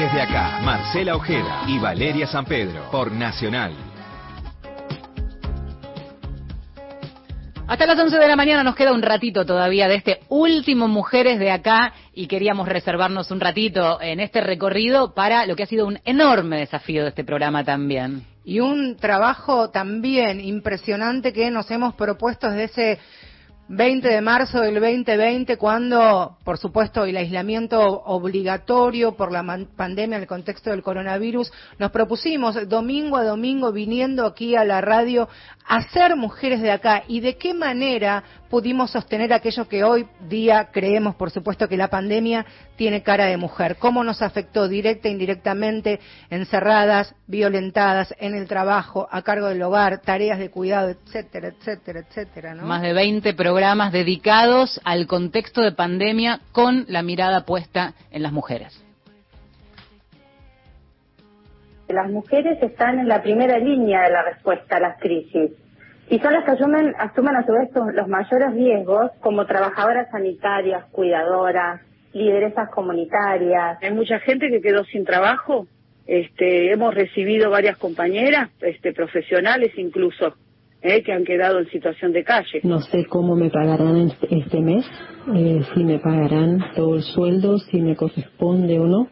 Mujeres de acá, Marcela Ojeda y Valeria San Pedro, por Nacional. Hasta las 11 de la mañana nos queda un ratito todavía de este último Mujeres de acá y queríamos reservarnos un ratito en este recorrido para lo que ha sido un enorme desafío de este programa también. Y un trabajo también impresionante que nos hemos propuesto desde ese 20 de marzo del 2020, cuando, por supuesto, el aislamiento obligatorio por la pandemia en el contexto del coronavirus, nos propusimos domingo a domingo viniendo aquí a la radio a ser mujeres de acá. Y de qué manera pudimos sostener aquello que hoy día creemos, por supuesto, que la pandemia tiene cara de mujer. Cómo nos afectó directa e indirectamente, encerradas, violentadas, en el trabajo, a cargo del hogar, tareas de cuidado, etcétera, etcétera, etcétera. ¿no? Más de 20 programas dedicados al contexto de pandemia con la mirada puesta en las mujeres. Las mujeres están en la primera línea de la respuesta a las crisis y son las que asumen, asumen a su vez los mayores riesgos como trabajadoras sanitarias, cuidadoras, lideresas comunitarias. Hay mucha gente que quedó sin trabajo. Este, hemos recibido varias compañeras, este, profesionales incluso, eh, que han quedado en situación de calle. No sé cómo me pagarán este mes, eh, si me pagarán todo el sueldo, si me corresponde o no,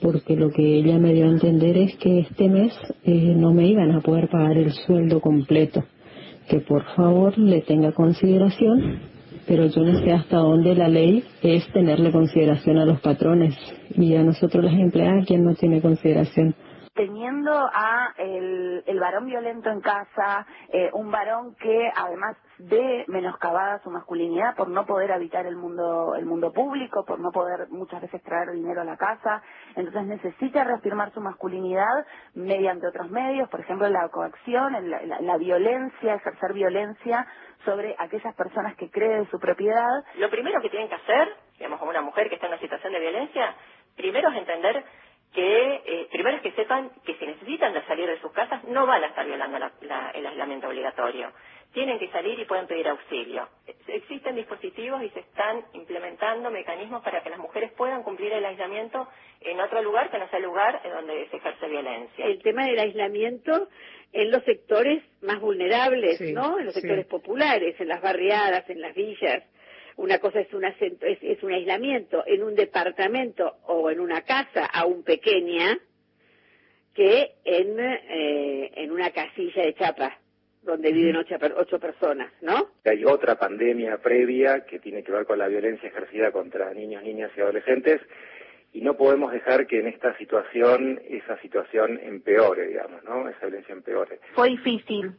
porque lo que ella me dio a entender es que este mes eh, no me iban a poder pagar el sueldo completo que por favor le tenga consideración, pero yo no sé hasta dónde la ley es tenerle consideración a los patrones. Y a nosotros las empleadas quien no tiene consideración teniendo a el, el varón violento en casa, eh, un varón que además ve menoscabada su masculinidad por no poder habitar el mundo el mundo público, por no poder muchas veces traer dinero a la casa, entonces necesita reafirmar su masculinidad mediante otros medios, por ejemplo la coacción, la, la violencia, ejercer violencia sobre aquellas personas que creen su propiedad. Lo primero que tienen que hacer, digamos, como una mujer que está en una situación de violencia, primero es entender que eh, primero es que sepan que si necesitan de salir de sus casas no van a estar violando el aislamiento obligatorio. Tienen que salir y pueden pedir auxilio. Existen dispositivos y se están implementando mecanismos para que las mujeres puedan cumplir el aislamiento en otro lugar que no sea el lugar en donde se ejerce vielencia. El tema del aislamiento en los sectores más vulnerables, ¿no? En los sectores populares, en las barriadas, en las villas una cosa es un, es, un aislamiento en un departamento o en una casa aún pequeña que en, eh, en una casilla de chapa donde viven ocho, ocho, personas, ¿no? Hay otra pandemia previa que tiene que ver con la violencia ejercida contra niños, niñas y adolescentes y no podemos dejar que en esta situación esa situación empeore, digamos, ¿no? Esa violencia empeore. Fue difícil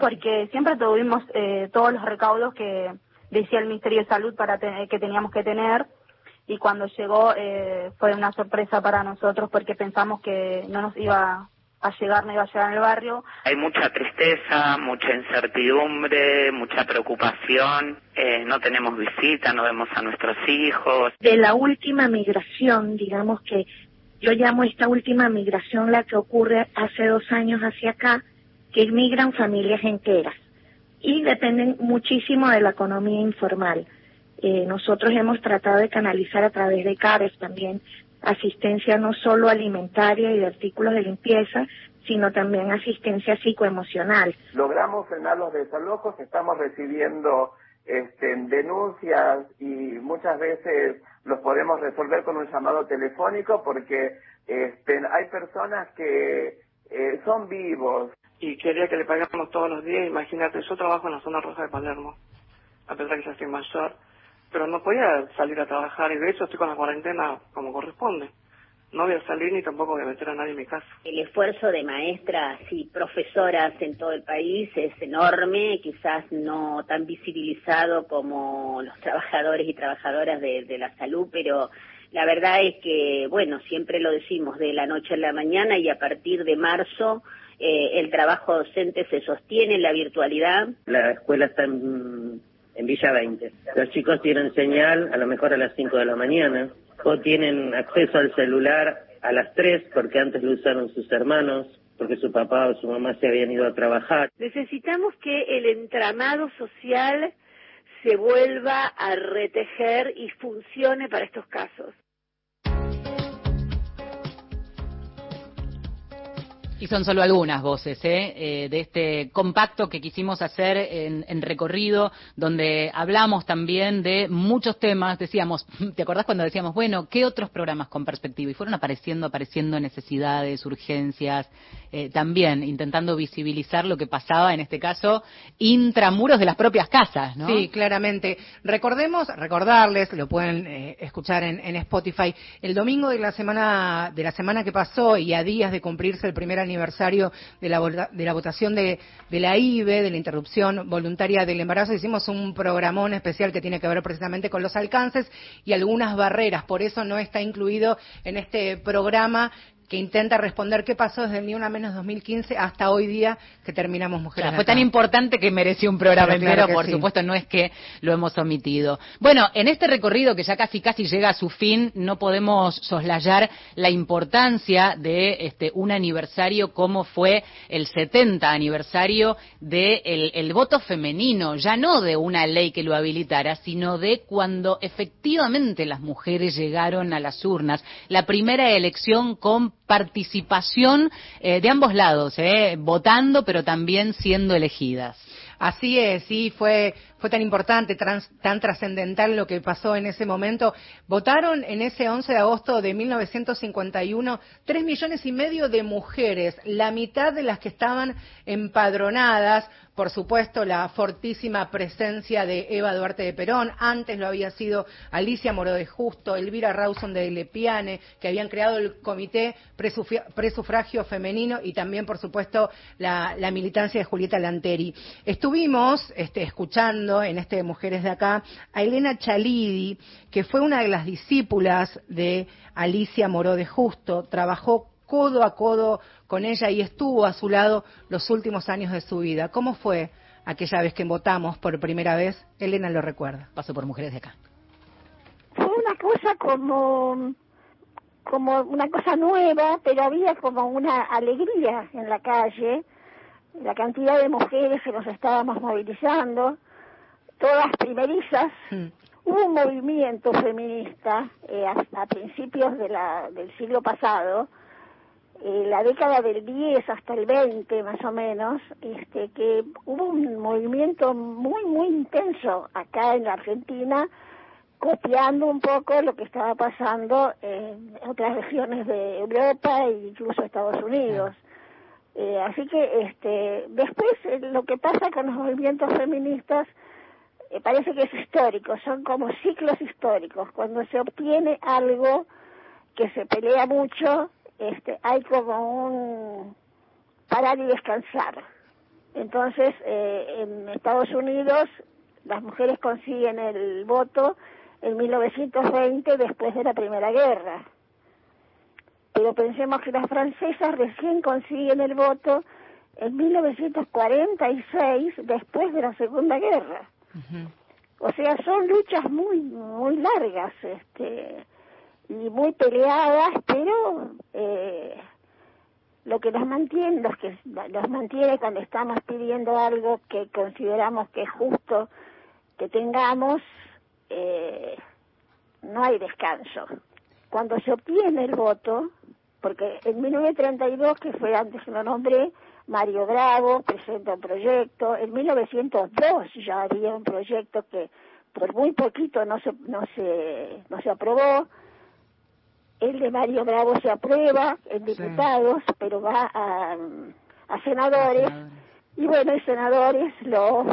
porque siempre tuvimos eh, todos los recaudos que decía el Ministerio de Salud para que teníamos que tener y cuando llegó eh, fue una sorpresa para nosotros porque pensamos que no nos iba a llegar, no iba a llegar en el barrio. Hay mucha tristeza, mucha incertidumbre, mucha preocupación, eh, no tenemos visita, no vemos a nuestros hijos. De la última migración, digamos que yo llamo esta última migración la que ocurre hace dos años hacia acá, que migran familias enteras y dependen muchísimo de la economía informal. Eh, nosotros hemos tratado de canalizar a través de CARES también asistencia no solo alimentaria y de artículos de limpieza, sino también asistencia psicoemocional. Logramos frenar los desalojos, estamos recibiendo este, denuncias y muchas veces los podemos resolver con un llamado telefónico porque este, hay personas que eh, son vivos, y quería que le pagáramos todos los días. Imagínate, yo trabajo en la zona roja de Palermo, a pesar que ya estoy mayor, pero no podía salir a trabajar y de hecho estoy con la cuarentena como corresponde. No voy a salir ni tampoco voy a meter a nadie en mi casa. El esfuerzo de maestras y profesoras en todo el país es enorme, quizás no tan visibilizado como los trabajadores y trabajadoras de, de la salud, pero la verdad es que, bueno, siempre lo decimos, de la noche a la mañana y a partir de marzo eh, el trabajo docente se sostiene en la virtualidad. La escuela está en, Villa 20. Los chicos tienen señal a lo mejor a las 5 de la mañana o tienen acceso al celular a las 3 porque antes lo usaron sus hermanos porque su papá o su mamá se habían ido a trabajar. Necesitamos que el entramado social se vuelva a retejer y funcione para estos casos. Y son solo algunas voces ¿eh? Eh, de este compacto que quisimos hacer en, en, recorrido, donde hablamos también de muchos temas. Decíamos, (laughs) ¿te acordás cuando decíamos, bueno, qué otros programas con perspectiva? Y fueron apareciendo, apareciendo necesidades, urgencias, eh, también intentando visibilizar lo que pasaba, en este caso, intramuros de las propias casas, ¿no? Sí, claramente. Recordemos, recordarles, lo pueden eh, escuchar en, en Spotify, el domingo de la semana de la semana que pasó y a días de cumplirse el primer aniversario de la, de la votación de, de, la IBE, de la interrupción voluntaria del embarazo, hicimos un programón especial que tiene que ver precisamente con los alcances y algunas barreras. Por eso no está incluido en este programa que intenta responder qué pasó desde el Ni Una Menos 2015 hasta hoy día que terminamos Mujeres claro, Fue tan importante que mereció un programa entero, por sí. supuesto, no es que lo hemos omitido. Bueno, en este recorrido que ya casi casi llega a su fin, no podemos soslayar la importancia de este un aniversario como fue el 70 aniversario del de el voto femenino, ya no de una ley que lo habilitara, sino de cuando efectivamente las mujeres llegaron a las urnas. La primera elección con participación eh, de ambos lados, eh, votando pero también siendo elegidas. Así es, sí, fue, fue tan importante, tan trascendental lo que pasó en ese momento. Votaron en ese 11 de agosto de 1951 tres millones y medio de mujeres, la mitad de las que estaban empadronadas, por supuesto, la fortísima presencia de Eva Duarte de Perón, antes lo había sido Alicia Moro de Justo, Elvira Rawson de Lepiane, que habían creado el Comité Presufragio Femenino y también, por supuesto, la, la militancia de Julieta Lanteri. Estuvimos este, escuchando en este Mujeres de Acá a Elena Chalidi, que fue una de las discípulas de Alicia Moró de Justo, trabajó codo a codo con ella y estuvo a su lado los últimos años de su vida. ¿Cómo fue aquella vez que votamos por primera vez? Elena lo recuerda. Pasó por Mujeres de Acá. Fue una cosa como como una cosa nueva, pero había como una alegría en la calle, la cantidad de mujeres que nos estábamos movilizando, todas primerizas. Mm. Hubo un movimiento feminista eh, hasta principios de la, del siglo pasado, eh, la década del 10 hasta el 20 más o menos, este, que hubo un movimiento muy, muy intenso acá en la Argentina, copiando un poco lo que estaba pasando en otras regiones de Europa e incluso Estados Unidos. Eh, así que este, después eh, lo que pasa con los movimientos feministas eh, parece que es histórico, son como ciclos históricos. Cuando se obtiene algo que se pelea mucho, este, hay como un parar y descansar. Entonces, eh, en Estados Unidos las mujeres consiguen el voto en 1920 después de la Primera Guerra. Pero pensemos que las francesas recién consiguen el voto en 1946 después de la Segunda Guerra. O sea, son luchas muy muy largas, este y muy peleadas, pero eh, lo que nos mantiene, los que nos mantiene cuando estamos pidiendo algo que consideramos que es justo que tengamos, eh, no hay descanso. Cuando se obtiene el voto, porque en 1932, que fue antes que lo nombré, Mario Bravo presenta un proyecto, en 1902 ya había un proyecto que por muy poquito no se, no se, no se aprobó, el de Mario Bravo se aprueba en diputados, sí. pero va a, a senadores, y bueno, y senadores lo,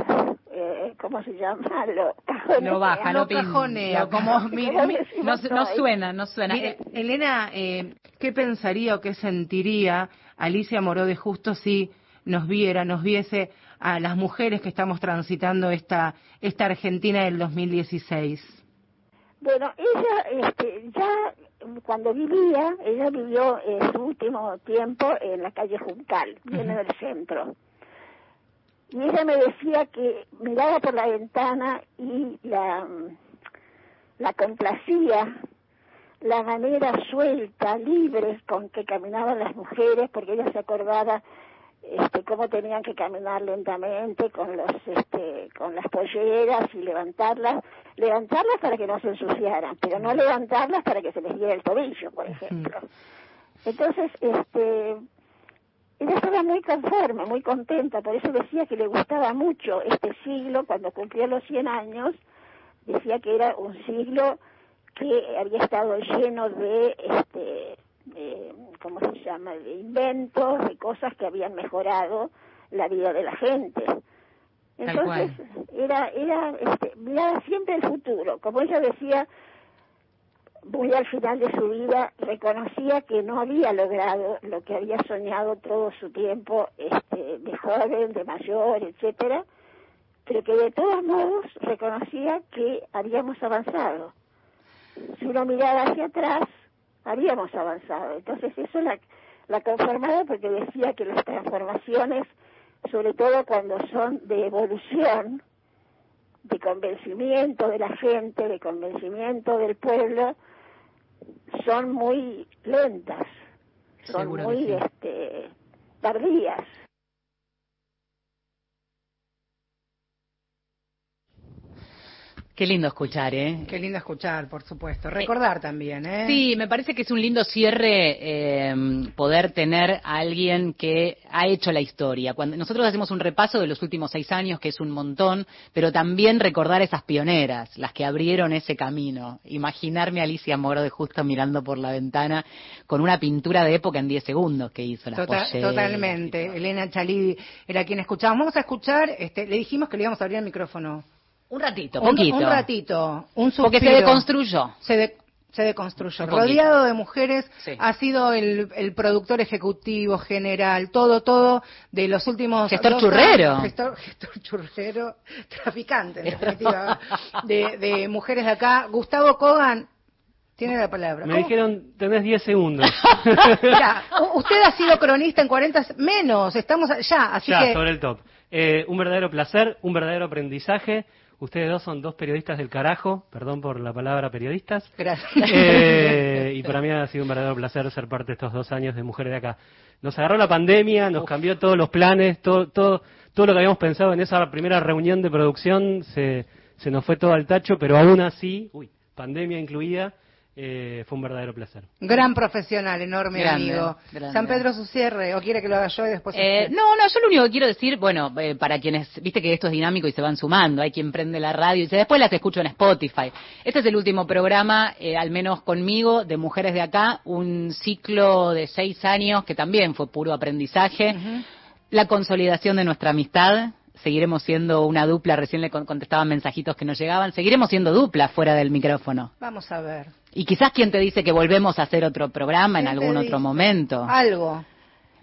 eh, ¿cómo se llama? (laughs) Lo cajonea. Lo baja, lo, cajonea, (laughs) como, mi, mi, no, no, suena, no suena. Mire, Elena, eh, ¿qué pensaría o qué sentiría Alicia Moró de Justo si nos viera, nos viese a las mujeres que estamos transitando esta, esta Argentina del 2016? Bueno, ella este, ya cuando vivía, ella vivió eh, su último tiempo en la calle Juncal, viene uh -huh. del centro. Y ella me decía que miraba por la ventana y la, la complacía la manera suelta, libre con que caminaban las mujeres, porque ella se acordaba este, cómo tenían que caminar lentamente con los este, con las polleras y levantarlas levantarlas para que no se ensuciaran pero no levantarlas para que se les diera el tobillo por ejemplo. Entonces este ella estaba muy conforme, muy contenta, por eso decía que le gustaba mucho este siglo, cuando cumplió los 100 años, decía que era un siglo que había estado lleno de, este, de, ¿cómo se llama?, de inventos, de cosas que habían mejorado la vida de la gente. Entonces, era, era, este, miraba siempre el futuro. Como ella decía, muy al final de su vida reconocía que no había logrado lo que había soñado todo su tiempo este, de joven, de mayor, etcétera, pero que de todos modos reconocía que habíamos avanzado. Si uno miraba hacia atrás, habíamos avanzado. Entonces eso la, la conformaba porque decía que las transformaciones, sobre todo cuando son de evolución, de convencimiento de la gente, de convencimiento del pueblo, son muy lentas, son muy sí. este, tardías. Qué lindo escuchar, ¿eh? Qué lindo escuchar, por supuesto. Recordar también, ¿eh? Sí, me parece que es un lindo cierre eh, poder tener a alguien que ha hecho la historia. Cuando nosotros hacemos un repaso de los últimos seis años, que es un montón, pero también recordar esas pioneras, las que abrieron ese camino. Imaginarme a Alicia Moro de justo mirando por la ventana con una pintura de época en 10 segundos que hizo las Tota- polleras. totalmente. Elena Chalí era quien escuchábamos. Vamos a escuchar, este, le dijimos que le íbamos a abrir el micrófono. Un ratito, Un, poquito. un ratito, un Porque se suspiro. deconstruyó. Se, de- se deconstruyó. Un poquito. Rodeado de mujeres, Sí. ha sido el, el productor ejecutivo, general, todo, todo de los últimos. Gestor dos churrero. Gestor, gestor churrero, (laughs) traficante, en definitiva, de, de mujeres de acá. Gustavo Kogan, tiene la palabra. Me ¿Cómo? dijeron, tenés 10 segundos. (laughs) Ya, usted ha sido cronista en 40 menos, estamos allá, así ya, que sobre el top. Eh, un verdadero placer, un verdadero aprendizaje. Ustedes dos son dos periodistas del carajo, perdón por la palabra periodistas. Gracias. Eh, y para mí ha sido un verdadero placer ser parte de estos dos años de Mujeres de Acá. Nos agarró la pandemia, nos cambió todos los planes, todo, todo, todo lo que habíamos pensado en esa primera reunión de producción se, se nos fue todo al tacho, pero aún así, uy, pandemia incluida, eh, fue un verdadero placer. gran profesional, enorme Grande, amigo. grande. San Pedro su cierre, o quiere que lo haga yo y después Eh, no, no, yo lo único que quiero decir, bueno, eh, para quienes, viste que esto es dinámico y se van sumando, hay quien prende la radio y dice, después las escucho en Spotify. Este es el último programa, eh, al menos conmigo, de Mujeres de Acá, un ciclo de seis años que también fue puro aprendizaje, la consolidación de nuestra amistad. Seguiremos siendo una dupla, recién le con- contestaban mensajitos que nos llegaban, seguiremos siendo dupla fuera del micrófono. Vamos a ver. Y quizás quien te dice que volvemos a hacer otro programa en ¿Quién te algún otro momento. Algo.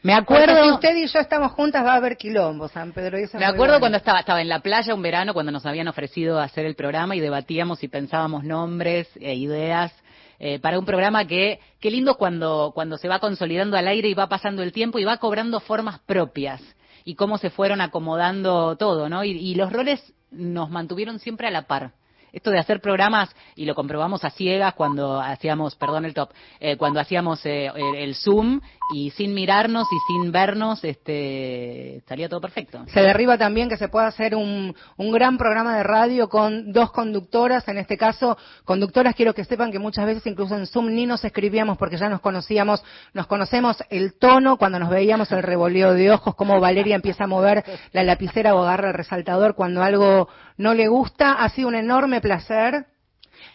Me Porque acuerdo... si usted y yo estamos juntas va a haber quilombo, San Pedro. eso Me acuerdo bueno. cuando estaba, estaba en la playa un verano, cuando nos habían ofrecido hacer el programa y debatíamos y pensábamos nombres e ideas eh, para un programa que, qué lindo cuando, cuando se va consolidando al aire y va pasando el tiempo y va cobrando formas propias y cómo se fueron acomodando todo, ¿no? Y, y los roles nos mantuvieron siempre a la par. Esto de hacer programas, y lo comprobamos a ciegas cuando hacíamos, perdón el top, eh, cuando hacíamos eh, el, Zoom y sin mirarnos y sin vernos, este, salía todo perfecto. Se derriba también que se pueda hacer un, un gran programa de radio con dos conductoras, en este caso, conductoras quiero que sepan que muchas veces incluso en Zoom ni nos escribíamos porque ya nos conocíamos, nos conocemos el tono cuando nos veíamos el revoleo de ojos, cómo Valeria empieza a mover la lapicera o agarra el resaltador cuando algo no le gusta. Ha sido un enorme placer.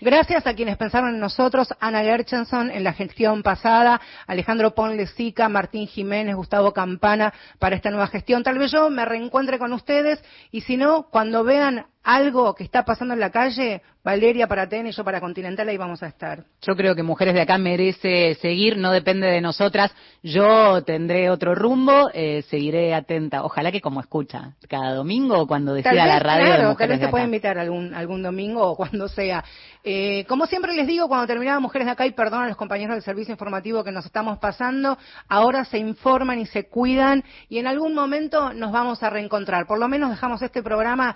Gracias a quienes pensaron en nosotros, Ana Gerchenson en la gestión pasada, Alejandro Ponle Sica, Martín Jiménez, Gustavo Campana para esta nueva gestión. Tal vez yo me reencuentre con ustedes y si no, cuando vean algo que está pasando en la calle, Valeria para TN y yo para Continental, ahí vamos a estar. Yo creo que Mujeres de Acá merece seguir, no depende de nosotras. Yo tendré otro rumbo, eh, seguiré atenta. Ojalá que como escucha, cada domingo cuando decida vez, la radio de claro, tal vez te pueda invitar algún, algún domingo o cuando sea. Eh, como siempre les digo, cuando terminaba Mujeres de Acá, y perdón a los compañeros del servicio informativo que nos estamos pasando, ahora se informan y se cuidan y en algún momento nos vamos a reencontrar. Por lo menos dejamos este programa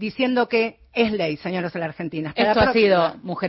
diciendo que es ley, señores de la Argentina. Hasta la Esto ha sido Mujeres